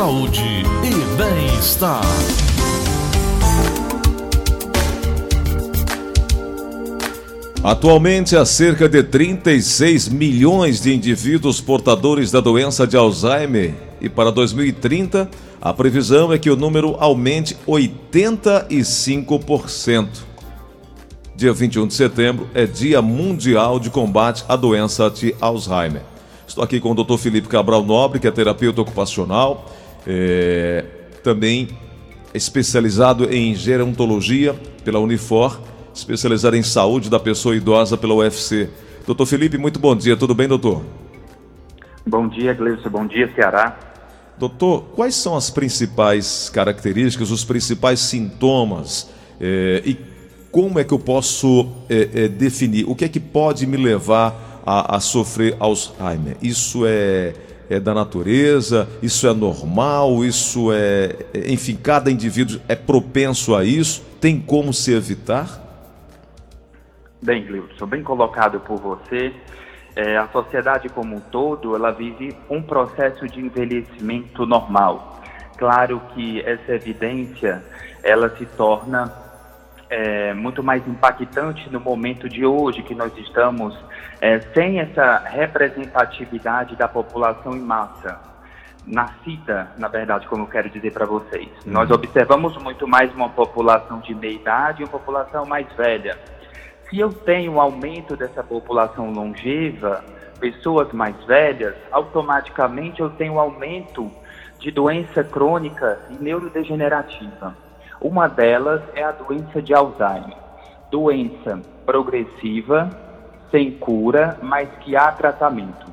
saúde e bem-estar. Atualmente, há cerca de 36 milhões de indivíduos portadores da doença de Alzheimer e para 2030 a previsão é que o número aumente 85%. Dia 21 de setembro é Dia Mundial de Combate à Doença de Alzheimer. Estou aqui com o Dr. Felipe Cabral Nobre, que é terapeuta ocupacional, é, também especializado em gerontologia pela Unifor, especializado em saúde da pessoa idosa pela UFC. Doutor Felipe, muito bom dia, tudo bem, doutor? Bom dia, Gleison, bom dia, Ceará. Doutor, quais são as principais características, os principais sintomas é, e como é que eu posso é, é, definir o que é que pode me levar a, a sofrer Alzheimer. Isso é, é da natureza, isso é normal, isso é. Enfim, cada indivíduo é propenso a isso, tem como se evitar? Bem, Glilson, bem colocado por você. É, a sociedade como um todo, ela vive um processo de envelhecimento normal. Claro que essa evidência, ela se torna é, muito mais impactante no momento de hoje, que nós estamos é, sem essa representatividade da população em massa, nascida, na verdade, como eu quero dizer para vocês. Uhum. Nós observamos muito mais uma população de meia idade e uma população mais velha. Se eu tenho um aumento dessa população longeva, pessoas mais velhas, automaticamente eu tenho um aumento de doença crônica e neurodegenerativa. Uma delas é a doença de Alzheimer, doença progressiva, sem cura, mas que há tratamento.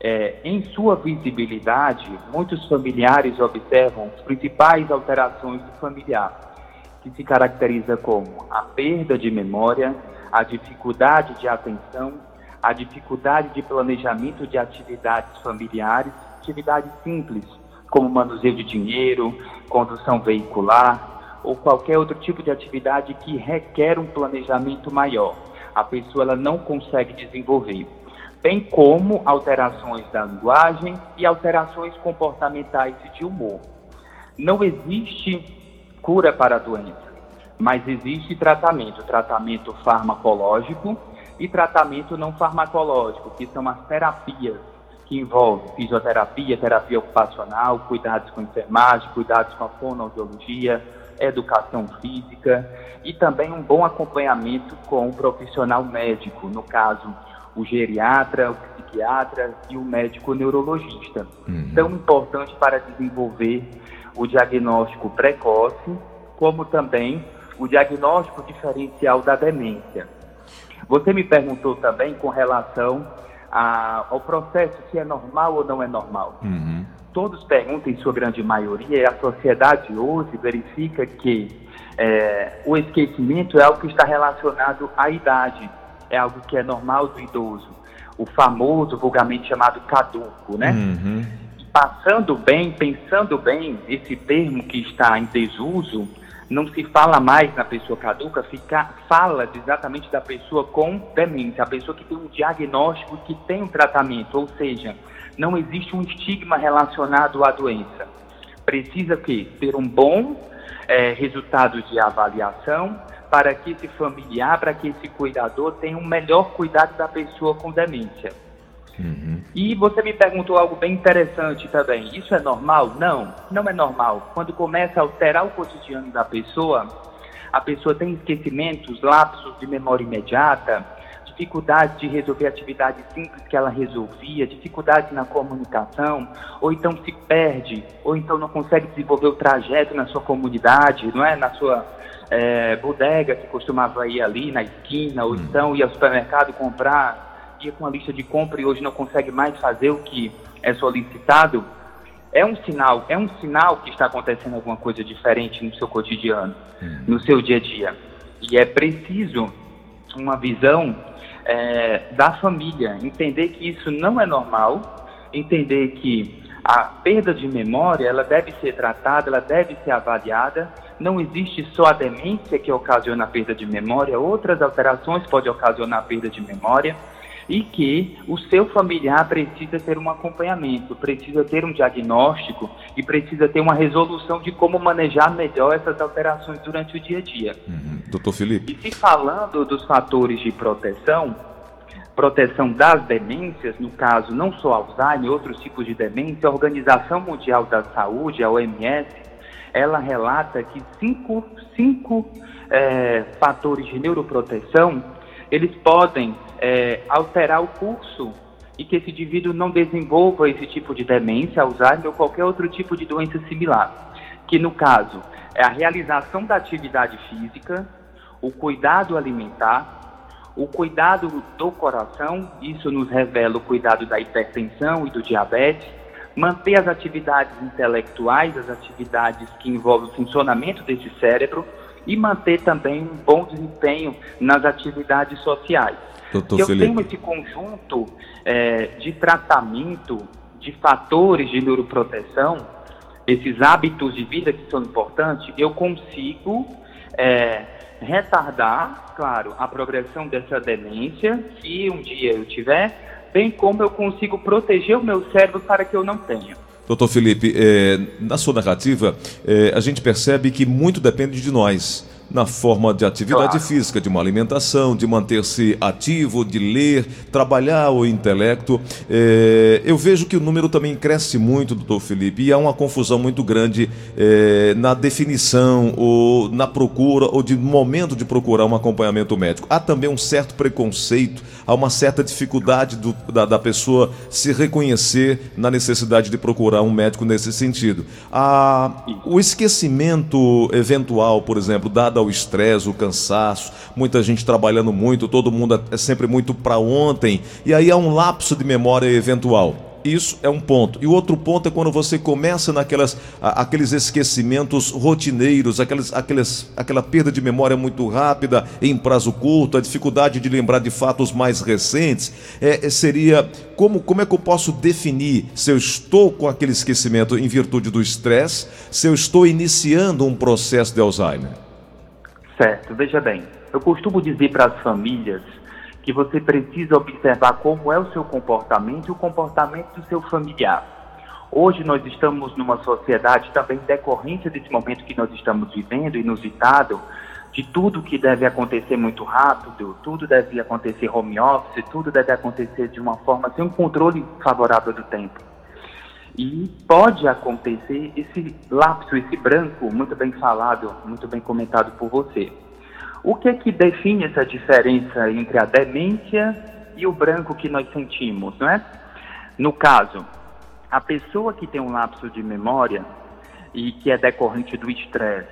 É, em sua visibilidade, muitos familiares observam as principais alterações do familiar, que se caracteriza como a perda de memória, a dificuldade de atenção, a dificuldade de planejamento de atividades familiares, atividades simples, como manuseio de dinheiro, condução veicular, ou qualquer outro tipo de atividade que requer um planejamento maior. A pessoa ela não consegue desenvolver. Bem como alterações da linguagem e alterações comportamentais e de humor. Não existe cura para a doença, mas existe tratamento, tratamento farmacológico e tratamento não farmacológico, que são as terapias que envolvem fisioterapia, terapia ocupacional, cuidados com enfermagem, cuidados com a fonoaudiologia, educação física e também um bom acompanhamento com o profissional médico, no caso, o geriatra, o psiquiatra e o médico neurologista. Uhum. Tão importante para desenvolver o diagnóstico precoce, como também o diagnóstico diferencial da demência. Você me perguntou também com relação a, ao processo se é normal ou não é normal. Uhum todos perguntam, em sua grande maioria, e a sociedade hoje verifica que é, o esquecimento é algo que está relacionado à idade, é algo que é normal do idoso, o famoso, vulgarmente chamado caduco, né? Uhum. Passando bem, pensando bem, esse termo que está em desuso, não se fala mais na pessoa caduca, fica, fala exatamente da pessoa com demência, a pessoa que tem um diagnóstico, que tem um tratamento, ou seja, não existe um estigma relacionado à doença. Precisa que ter um bom é, resultado de avaliação para que esse familiar, para que esse cuidador tenha um melhor cuidado da pessoa com demência. Uhum. E você me perguntou algo bem interessante também. Isso é normal? Não, não é normal. Quando começa a alterar o cotidiano da pessoa, a pessoa tem esquecimentos, lapsos de memória imediata, dificuldade de resolver atividades simples que ela resolvia, dificuldade na comunicação, ou então se perde, ou então não consegue desenvolver o trajeto na sua comunidade, não é? Na sua é, bodega que costumava ir ali na esquina, ou hum. então ia ao supermercado comprar, ia com a lista de compra e hoje não consegue mais fazer o que é solicitado, é um sinal, é um sinal que está acontecendo alguma coisa diferente no seu cotidiano, hum. no seu dia a dia. E é preciso uma visão é, da família, entender que isso não é normal, entender que a perda de memória ela deve ser tratada, ela deve ser avaliada. Não existe só a demência que ocasiona a perda de memória, outras alterações podem ocasionar a perda de memória e que o seu familiar precisa ter um acompanhamento, precisa ter um diagnóstico e precisa ter uma resolução de como manejar melhor essas alterações durante o dia a dia. Uhum. Doutor Felipe. E se falando dos fatores de proteção, proteção das demências, no caso não só Alzheimer, outros tipos de demência, a Organização Mundial da Saúde, a OMS, ela relata que cinco, cinco é, fatores de neuroproteção, eles podem é, alterar o curso e que esse indivíduo não desenvolva esse tipo de demência, Alzheimer ou qualquer outro tipo de doença similar. Que no caso é a realização da atividade física, o cuidado alimentar, o cuidado do coração, isso nos revela o cuidado da hipertensão e do diabetes, manter as atividades intelectuais, as atividades que envolvem o funcionamento desse cérebro e manter também um bom desempenho nas atividades sociais. Doutor eu Felipe. tenho esse conjunto é, de tratamento de fatores de neuroproteção, esses hábitos de vida que são importantes, eu consigo é, retardar, claro, a progressão dessa demência, se um dia eu tiver, bem como eu consigo proteger o meu cérebro para que eu não tenha. Doutor Felipe, é, na sua narrativa, é, a gente percebe que muito depende de nós na forma de atividade Claro. física, de uma alimentação, de manter-se ativo, de ler, trabalhar o intelecto. É, eu vejo que o número também cresce muito, doutor Felipe, e há uma confusão muito grande é, na definição ou na procura ou de momento de procurar um acompanhamento médico. Há também um certo preconceito, há uma certa dificuldade do- da, da pessoa se reconhecer na necessidade de procurar um médico nesse sentido. Ah, o esquecimento eventual, por exemplo, dado ao estresse, o cansaço, muita gente trabalhando muito, todo mundo é sempre muito para ontem, e aí há um lapso de memória eventual. Isso é um ponto. E o outro ponto é quando você começa naquelas aqueles esquecimentos rotineiros, aquelas, aquelas, aquela perda de memória muito rápida em prazo curto, a dificuldade de lembrar de fatos mais recentes. É, é, seria como, como é que eu posso definir se eu estou com aquele esquecimento em virtude do estresse, se eu estou iniciando um processo de Alzheimer? Certo, veja bem, eu costumo dizer para as famílias que você precisa observar como é o seu comportamento e o comportamento do seu familiar. Hoje nós estamos numa sociedade também decorrente desse momento que nós estamos vivendo, inusitado, de tudo que deve acontecer muito rápido, tudo deve acontecer home office, tudo deve acontecer de uma forma sem um controle favorável do tempo. E pode acontecer esse lapso, esse branco, muito bem falado, muito bem comentado por você. O que é que define essa diferença entre a demência e o branco que nós sentimos, não é? No caso, a pessoa que tem um lapso de memória e que é decorrente do estresse,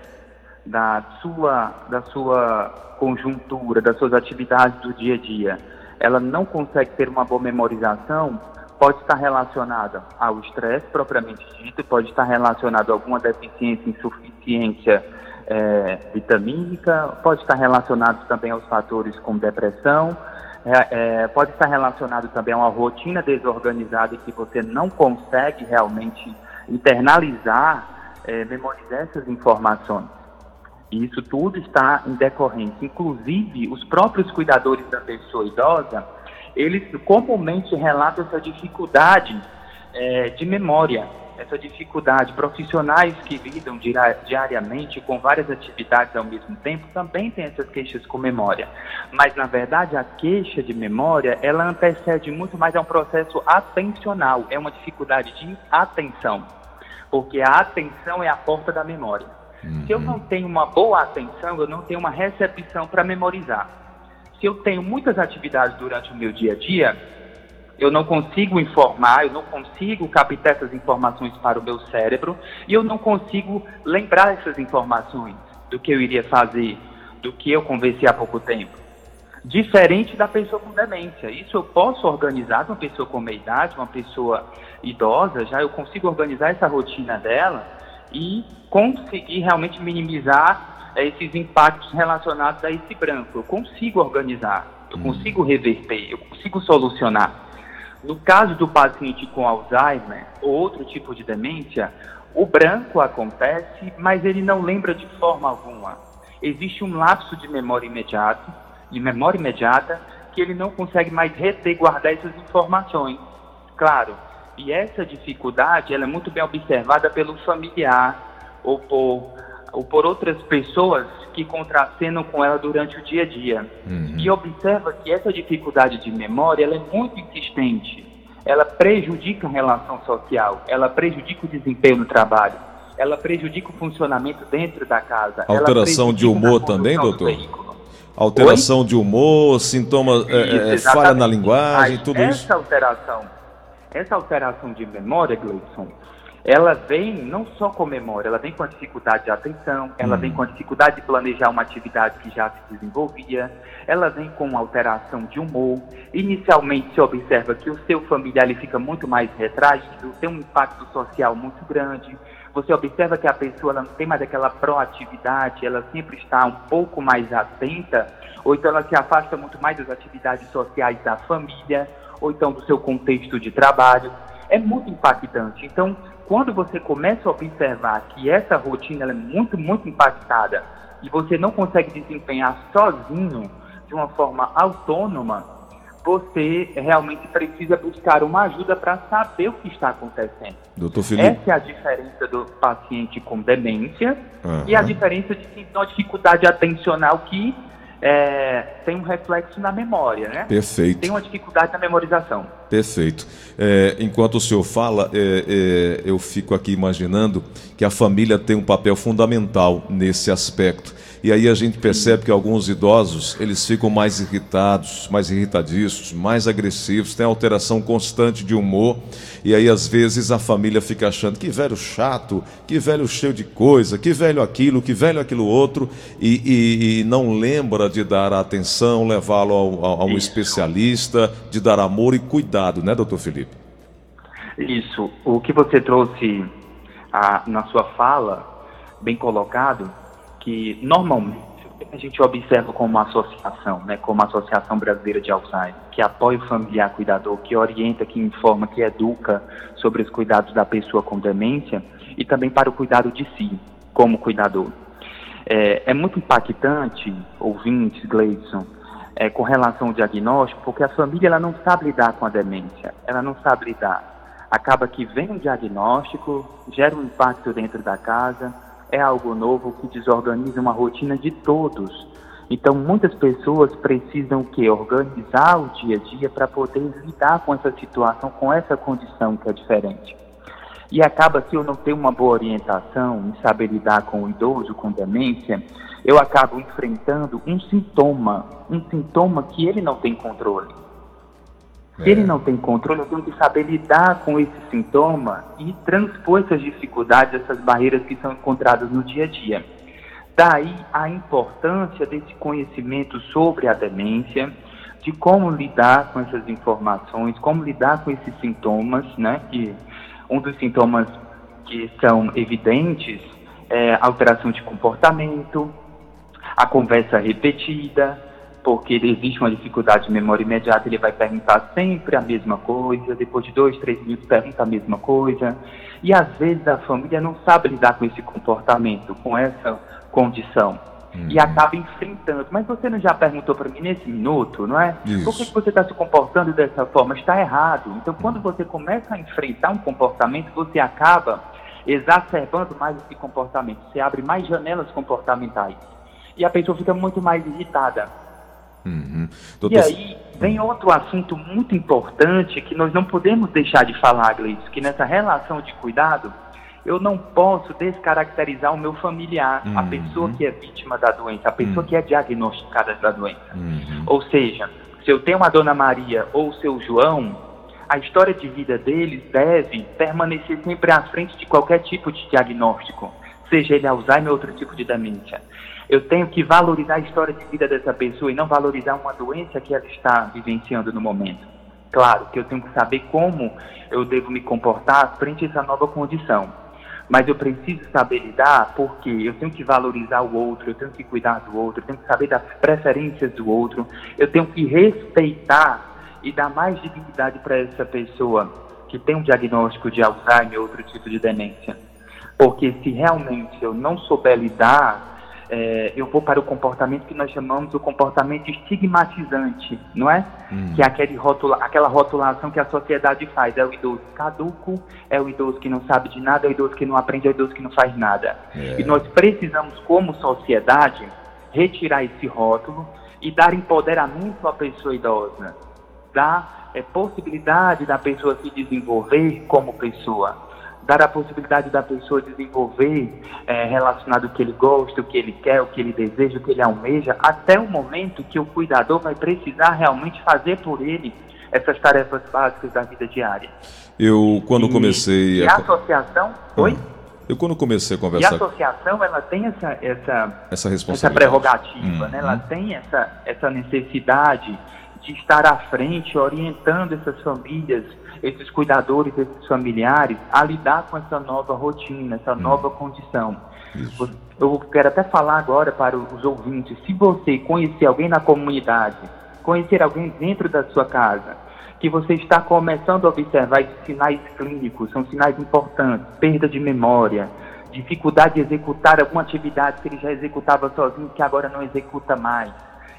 da sua, da sua conjuntura, das suas atividades do dia a dia, ela não consegue ter uma boa memorização, pode estar relacionada ao estresse propriamente dito, pode estar relacionado a alguma deficiência, insuficiência eh, vitamínica, pode estar relacionado também aos fatores como depressão, é, é, pode estar relacionado também a uma rotina desorganizada que você não consegue realmente internalizar, é, memorizar essas informações. E isso tudo está em decorrência. Inclusive, os próprios cuidadores da pessoa idosa, eles comumente relatam essa dificuldade é, de memória, essa dificuldade. Profissionais que lidam diari- diariamente com várias atividades ao mesmo tempo também têm essas queixas com memória. Mas, na verdade, a queixa de memória, ela antecede muito mais a um processo atencional, é uma dificuldade de atenção. Porque a atenção é a porta da memória. Se eu não tenho uma boa atenção, eu não tenho uma recepção para memorizar. Se eu tenho muitas atividades durante o meu dia a dia, eu não consigo informar, eu não consigo captar essas informações para o meu cérebro e eu não consigo lembrar essas informações do que eu iria fazer, do que eu conversei há pouco tempo. Diferente da pessoa com demência. Isso eu posso organizar uma pessoa com meia idade, uma pessoa idosa, já eu consigo organizar essa rotina dela e conseguir realmente minimizar eh, esses impactos relacionados a esse branco. Eu consigo organizar, eu consigo reverter, eu consigo solucionar. No caso do paciente com Alzheimer ou outro tipo de demência, o branco acontece, mas ele não lembra de forma alguma. Existe um lapso de memória imediata, de memória imediata, que ele não consegue mais reter, guardar essas informações. Claro, E essa dificuldade ela é muito bem observada pelo familiar ou por, ou por outras pessoas que contracenam com ela durante o dia a dia. Uhum. E observa que essa dificuldade de memória ela é muito insistente. Ela prejudica a relação social, ela prejudica o desempenho no trabalho, ela prejudica o funcionamento dentro da casa. Alteração de humor também, doutor? Alteração Oi? de humor, sintomas, é, é, falha na linguagem, Mas tudo essa isso? Alteração, essa alteração de memória, Gleison, ela vem não só com memória, ela vem com a dificuldade de atenção, ela hum. vem com a dificuldade de planejar uma atividade que já se desenvolvia, ela vem com alteração de humor. Inicialmente se observa que o seu familiar ele fica muito mais retraído, tem um impacto social muito grande. Você observa que a pessoa ela não tem mais aquela proatividade, ela sempre está um pouco mais atenta, ou então ela se afasta muito mais das atividades sociais da família, ou então do seu contexto de trabalho. É muito impactante. Então, quando você começa a observar que essa rotina é muito, muito impactada e você não consegue desempenhar sozinho, de uma forma autônoma, você realmente precisa buscar uma ajuda para saber o que está acontecendo. Doutor Felipe. Essa é a diferença do paciente com demência uhum. e a diferença de uma dificuldade atencional que é, tem um reflexo na memória, né? Perfeito. Tem uma dificuldade na memorização. Perfeito. É, enquanto o senhor fala, é, é, eu fico aqui imaginando que a família tem um papel fundamental nesse aspecto. E aí a gente percebe que alguns idosos, eles ficam mais irritados, mais irritadiços, mais agressivos, tem alteração constante de humor. E aí às vezes a família fica achando que velho chato, que velho cheio de coisa, que velho aquilo, que velho aquilo outro, e, e, e não lembra de dar atenção, levá-lo a, a um especialista, de dar amor e cuidado, né, doutor Felipe? Isso. O que você trouxe a, na sua fala, bem colocado, que normalmente a gente observa como uma associação, né, como a Associação Brasileira de Alzheimer, que apoia o familiar cuidador, que orienta, que informa, que educa sobre os cuidados da pessoa com demência e também para o cuidado de si, como cuidador. É, é muito impactante, ouvintes, Gleison, é, com relação ao diagnóstico, porque a família ela não sabe lidar com a demência, ela não sabe lidar. Acaba que vem um diagnóstico, gera um impacto dentro da casa, é algo novo que desorganiza uma rotina de todos. Então, muitas pessoas precisam que organizar o dia a dia para poder lidar com essa situação, com essa condição que é diferente. E acaba se eu não tenho uma boa orientação em saber lidar com o idoso com demência, eu acabo enfrentando um sintoma, um sintoma que ele não tem controle. Se ele é. não tem controle, eu tenho que saber lidar com esse sintoma e transpor essas dificuldades, essas barreiras que são encontradas no dia a dia. Daí a importância desse conhecimento sobre a demência, de como lidar com essas informações, como lidar com esses sintomas, né? Que um dos sintomas que são evidentes é alteração de comportamento, a conversa repetida, porque existe uma dificuldade de memória imediata, ele vai perguntar sempre a mesma coisa, depois de dois, três minutos pergunta a mesma coisa. E às vezes a família não sabe lidar com esse comportamento, com essa condição. Uhum. E acaba enfrentando. Mas você não já perguntou para mim nesse minuto, não é? Isso. Por que, que você está se comportando dessa forma? Está errado. Então, quando uhum. você começa a enfrentar um comportamento, você acaba exacerbando mais esse comportamento. Você abre mais janelas comportamentais. E a pessoa fica muito mais irritada Uhum. Doutor... E aí vem outro assunto muito importante que nós não podemos deixar de falar, Gleice, que nessa relação de cuidado, eu não posso descaracterizar o meu familiar, uhum. a pessoa que é vítima da doença, a pessoa uhum. que é diagnosticada da doença. Uhum. Ou seja, se eu tenho uma Dona Maria ou o seu João, a história de vida deles deve permanecer sempre à frente de qualquer tipo de diagnóstico, seja ele Alzheimer ou outro tipo de demência. Eu tenho que valorizar a história de vida dessa pessoa e não valorizar uma doença que ela está vivenciando no momento. Claro que eu tenho que saber como eu devo me comportar frente a essa nova condição. Mas eu preciso saber lidar porque eu tenho que valorizar o outro, eu tenho que cuidar do outro, eu tenho que saber das preferências do outro, eu tenho que respeitar e dar mais dignidade para essa pessoa que tem um diagnóstico de Alzheimer ou outro tipo de demência. Porque se realmente eu não souber lidar é, eu vou para o comportamento que nós chamamos o comportamento estigmatizante, não é? Hum. Que é aquele rotula, aquela rotulação que a sociedade faz. É o idoso caduco, é o idoso que não sabe de nada, é o idoso que não aprende, é o idoso que não faz nada. É. E nós precisamos, como sociedade, retirar esse rótulo e dar empoderamento à pessoa idosa. Dar é, possibilidade da pessoa se desenvolver como pessoa dar a possibilidade da pessoa desenvolver é, relacionado ao que ele gosta, o que ele quer, o que ele deseja, o que ele almeja, até o momento que o cuidador vai precisar realmente fazer por ele essas tarefas básicas da vida diária. Eu, quando e, comecei... E a, a associação... Ah. Oi? Eu, quando comecei a conversar... E a associação, ela tem essa, essa, essa, essa prerrogativa, né? Ela uhum. tem essa, essa necessidade de estar à frente, orientando essas famílias esses cuidadores, esses familiares, a lidar com essa nova rotina, essa hum. nova condição. Isso. Eu quero até falar agora para os ouvintes: se você conhecer alguém na comunidade, conhecer alguém dentro da sua casa, que você está começando a observar esses sinais clínicos, são sinais importantes, perda de memória, dificuldade de executar alguma atividade que ele já executava sozinho, que agora não executa mais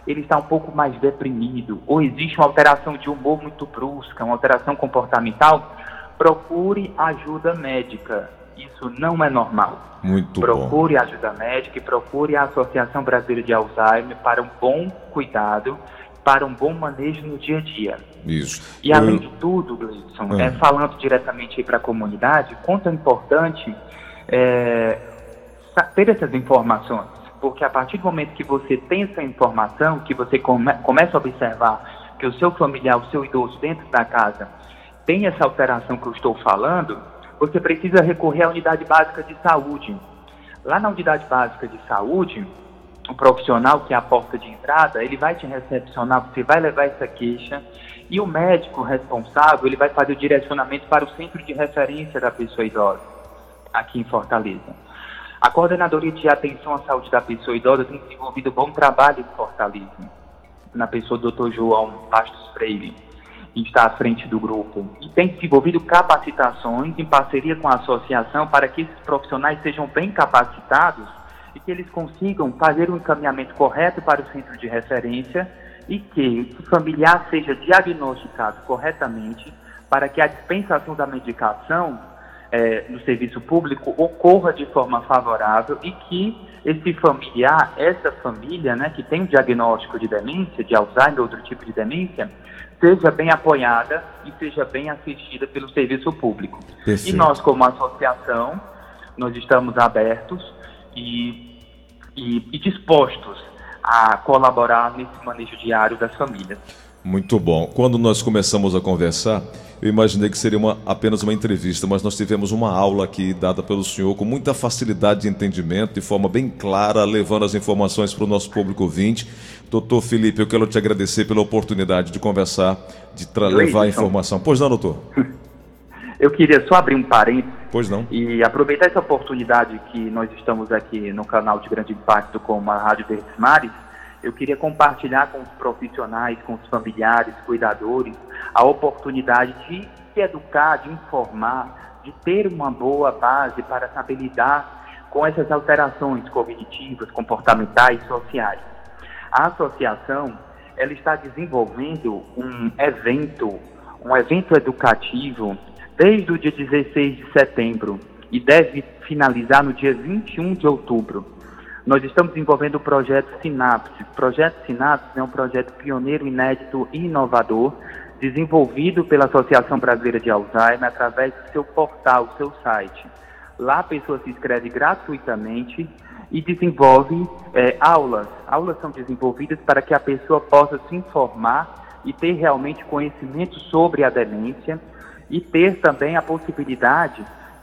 ele está um pouco mais deprimido, ou existe uma alteração de humor muito brusca, uma alteração comportamental, procure ajuda médica. Isso não é normal. Muito procure bom. ajuda médica e procure a Associação Brasileira de Alzheimer para um bom cuidado, para um bom manejo no dia a dia. Isso. E além Eu... de tudo, Gleison, é, falando diretamente para a comunidade, quanto é importante é, ter essas informações porque a partir do momento que você tem essa informação, que você come, começa a observar que o seu familiar, o seu idoso dentro da casa tem essa alteração que eu estou falando, você precisa recorrer à unidade básica de saúde. Lá na unidade básica de saúde, o profissional que é a porta de entrada, ele vai te recepcionar, você vai levar essa queixa e o médico responsável, ele vai fazer o direcionamento para o centro de referência da pessoa idosa aqui em Fortaleza. A Coordenadoria de Atenção à Saúde da Pessoa Idosa tem desenvolvido bom trabalho em Fortaleza, na pessoa do Dr. João Bastos Freire, que está à frente do grupo, e tem desenvolvido capacitações em parceria com a associação para que esses profissionais sejam bem capacitados e que eles consigam fazer um encaminhamento correto para o centro de referência e que o familiar seja diagnosticado corretamente para que a dispensação da medicação é, no serviço público ocorra de forma favorável e que esse familiar, essa família, né, que tem um diagnóstico de demência, de Alzheimer ou outro tipo de demência, seja bem apoiada e seja bem assistida pelo serviço público. Perfeito. E nós, como associação, nós estamos abertos e, e, e dispostos a colaborar nesse manejo diário das famílias. Muito bom. Quando nós começamos a conversar, eu imaginei que seria uma, apenas uma entrevista, mas nós tivemos uma aula aqui dada pelo senhor com muita facilidade de entendimento, de forma bem clara, levando as informações para o nosso público ouvinte. Doutor Felipe, eu quero te agradecer pela oportunidade de conversar, de levar a informação. Pois não, doutor? Eu queria só abrir um parênteses. Pois não. E aproveitar essa oportunidade que nós estamos aqui no canal de grande impacto com a Rádio Verdes Mares eu queria compartilhar com os profissionais, com os familiares, cuidadores, a oportunidade de se educar, de informar, de ter uma boa base para saber lidar com essas alterações cognitivas, comportamentais, sociais. A associação ela está desenvolvendo um evento, um evento educativo desde o dia 16 de setembro e deve finalizar no dia 21 de outubro. Nós estamos desenvolvendo o projeto Sinapse. O projeto Sinapse é um projeto pioneiro, inédito e inovador, desenvolvido pela Associação Brasileira de Alzheimer através do seu portal, seu site. Lá a pessoa se inscreve gratuitamente e desenvolve é, aulas. Aulas são desenvolvidas para que a pessoa possa se informar e ter realmente conhecimento sobre a demência e ter também a possibilidade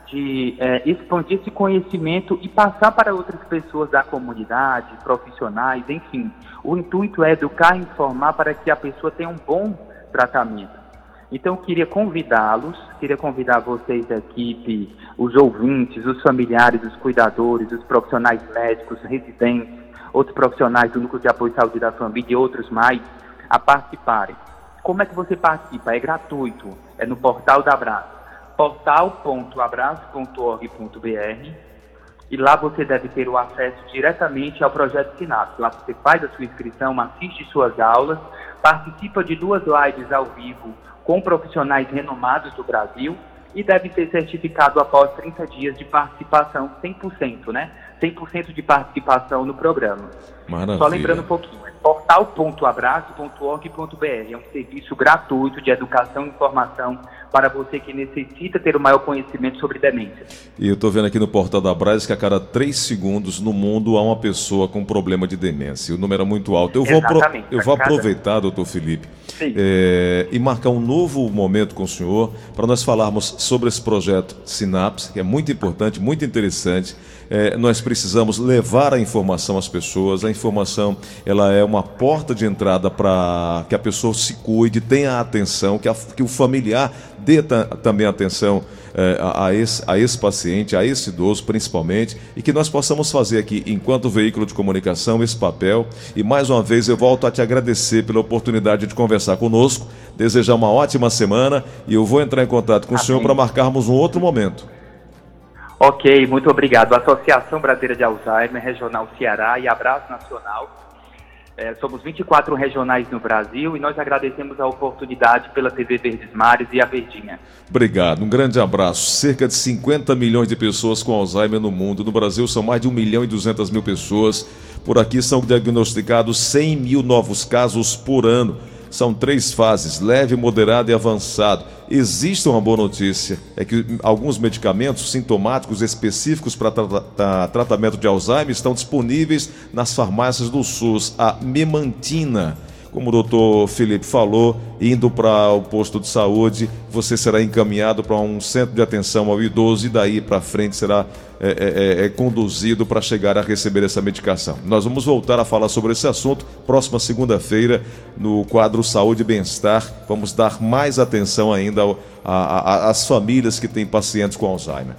de é, expandir esse conhecimento e passar para outras pessoas da comunidade, profissionais, enfim. O intuito é educar e informar para que a pessoa tenha um bom tratamento. Então, queria convidá-los, queria convidar vocês, a equipe, os ouvintes, os familiares, os cuidadores, os profissionais médicos, residentes, outros profissionais do Núcleo de Apoio à Saúde da Família e outros mais, a participarem. Como é que você participa? É gratuito, é no portal da Abraço portal.abraço.org.br. e lá você deve ter o acesso diretamente ao projeto Sinapse. Lá você faz a sua inscrição, assiste suas aulas, participa de duas lives ao vivo com profissionais renomados do Brasil e deve ser certificado após 30 dias de participação 100%, né? 100% de participação no programa. Maravilha. Só lembrando um pouquinho, é portal.abraço.org.br, é um serviço gratuito de educação e informação para você que necessita ter o maior conhecimento sobre demência. E eu estou vendo aqui no portal da Braz que a cada três segundos no mundo há uma pessoa com problema de demência. O número é muito alto. Eu vou, pro, eu vou aproveitar, doutor Felipe, é, e marcar um novo momento com o senhor para nós falarmos sobre esse projeto Sinapse, que é muito importante, muito interessante. É, nós precisamos levar a informação às pessoas. A informação ela é uma porta de entrada para que a pessoa se cuide, tenha atenção, que, a, que o familiar dê também atenção é, a, a, esse, a esse paciente, a esse idoso principalmente, e que nós possamos fazer aqui, enquanto veículo de comunicação, esse papel. E mais uma vez eu volto a te agradecer pela oportunidade de conversar conosco, desejar uma ótima semana e eu vou entrar em contato com o senhor para marcarmos um outro momento. Ok, muito obrigado. Associação Brasileira de Alzheimer, Regional Ceará e Abraço Nacional. É, somos 24 regionais no Brasil e nós agradecemos a oportunidade pela TV Verdes Mares e a Verdinha. Obrigado, um grande abraço. Cerca de 50 milhões de pessoas com Alzheimer no mundo. No Brasil são mais de 1 milhão e 200 mil pessoas. Por aqui são diagnosticados 100 mil novos casos por ano. São três fases: leve, moderado e avançado. Existe uma boa notícia: é que alguns medicamentos sintomáticos específicos para tra tratamento de Alzheimer estão disponíveis nas farmácias do SUS. A memantina como o doutor Felipe falou, indo para o posto de saúde, você será encaminhado para um centro de atenção ao idoso e daí para frente será é, é, é, é conduzido para chegar a receber essa medicação. Nós vamos voltar a falar sobre esse assunto próxima segunda-feira no quadro Saúde e Bem-Estar. Vamos dar mais atenção ainda às famílias que têm pacientes com Alzheimer.